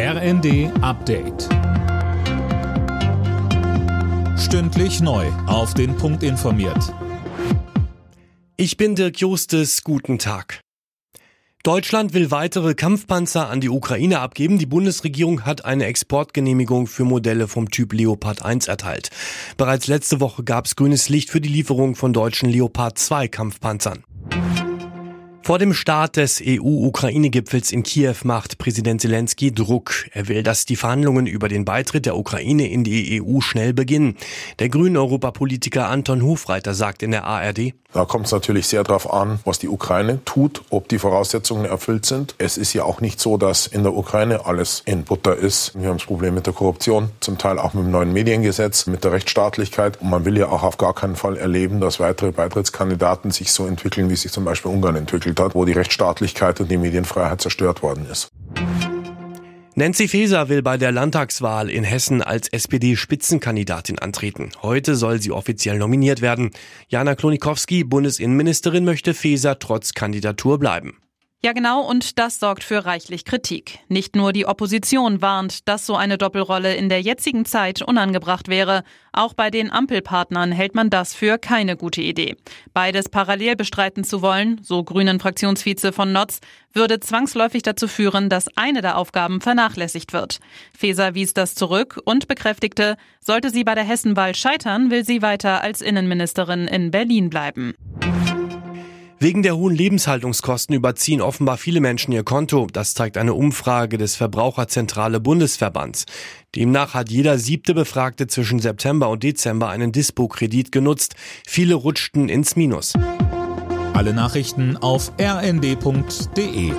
RND Update. Stündlich neu. Auf den Punkt informiert. Ich bin Dirk Justes. Guten Tag. Deutschland will weitere Kampfpanzer an die Ukraine abgeben. Die Bundesregierung hat eine Exportgenehmigung für Modelle vom Typ Leopard 1 erteilt. Bereits letzte Woche gab es grünes Licht für die Lieferung von deutschen Leopard 2 Kampfpanzern. Vor dem Start des EU-Ukraine-Gipfels in Kiew macht Präsident Zelensky Druck. Er will, dass die Verhandlungen über den Beitritt der Ukraine in die EU schnell beginnen. Der grünen Europapolitiker Anton Hofreiter sagt in der ARD, da kommt es natürlich sehr darauf an, was die Ukraine tut, ob die Voraussetzungen erfüllt sind. Es ist ja auch nicht so, dass in der Ukraine alles in Butter ist. Wir haben das Problem mit der Korruption, zum Teil auch mit dem neuen Mediengesetz, mit der Rechtsstaatlichkeit. Und man will ja auch auf gar keinen Fall erleben, dass weitere Beitrittskandidaten sich so entwickeln, wie sich zum Beispiel Ungarn entwickelt hat, wo die Rechtsstaatlichkeit und die Medienfreiheit zerstört worden ist. Nancy Faeser will bei der Landtagswahl in Hessen als SPD-Spitzenkandidatin antreten. Heute soll sie offiziell nominiert werden. Jana Klonikowski, Bundesinnenministerin, möchte Faeser trotz Kandidatur bleiben. Ja, genau, und das sorgt für reichlich Kritik. Nicht nur die Opposition warnt, dass so eine Doppelrolle in der jetzigen Zeit unangebracht wäre. Auch bei den Ampelpartnern hält man das für keine gute Idee. Beides parallel bestreiten zu wollen, so Grünen Fraktionsvize von Notz, würde zwangsläufig dazu führen, dass eine der Aufgaben vernachlässigt wird. Feser wies das zurück und bekräftigte, sollte sie bei der Hessenwahl scheitern, will sie weiter als Innenministerin in Berlin bleiben. Wegen der hohen Lebenshaltungskosten überziehen offenbar viele Menschen ihr Konto. Das zeigt eine Umfrage des Verbraucherzentrale Bundesverbands. Demnach hat jeder siebte Befragte zwischen September und Dezember einen Dispo-Kredit genutzt. Viele rutschten ins Minus. Alle Nachrichten auf rnd.de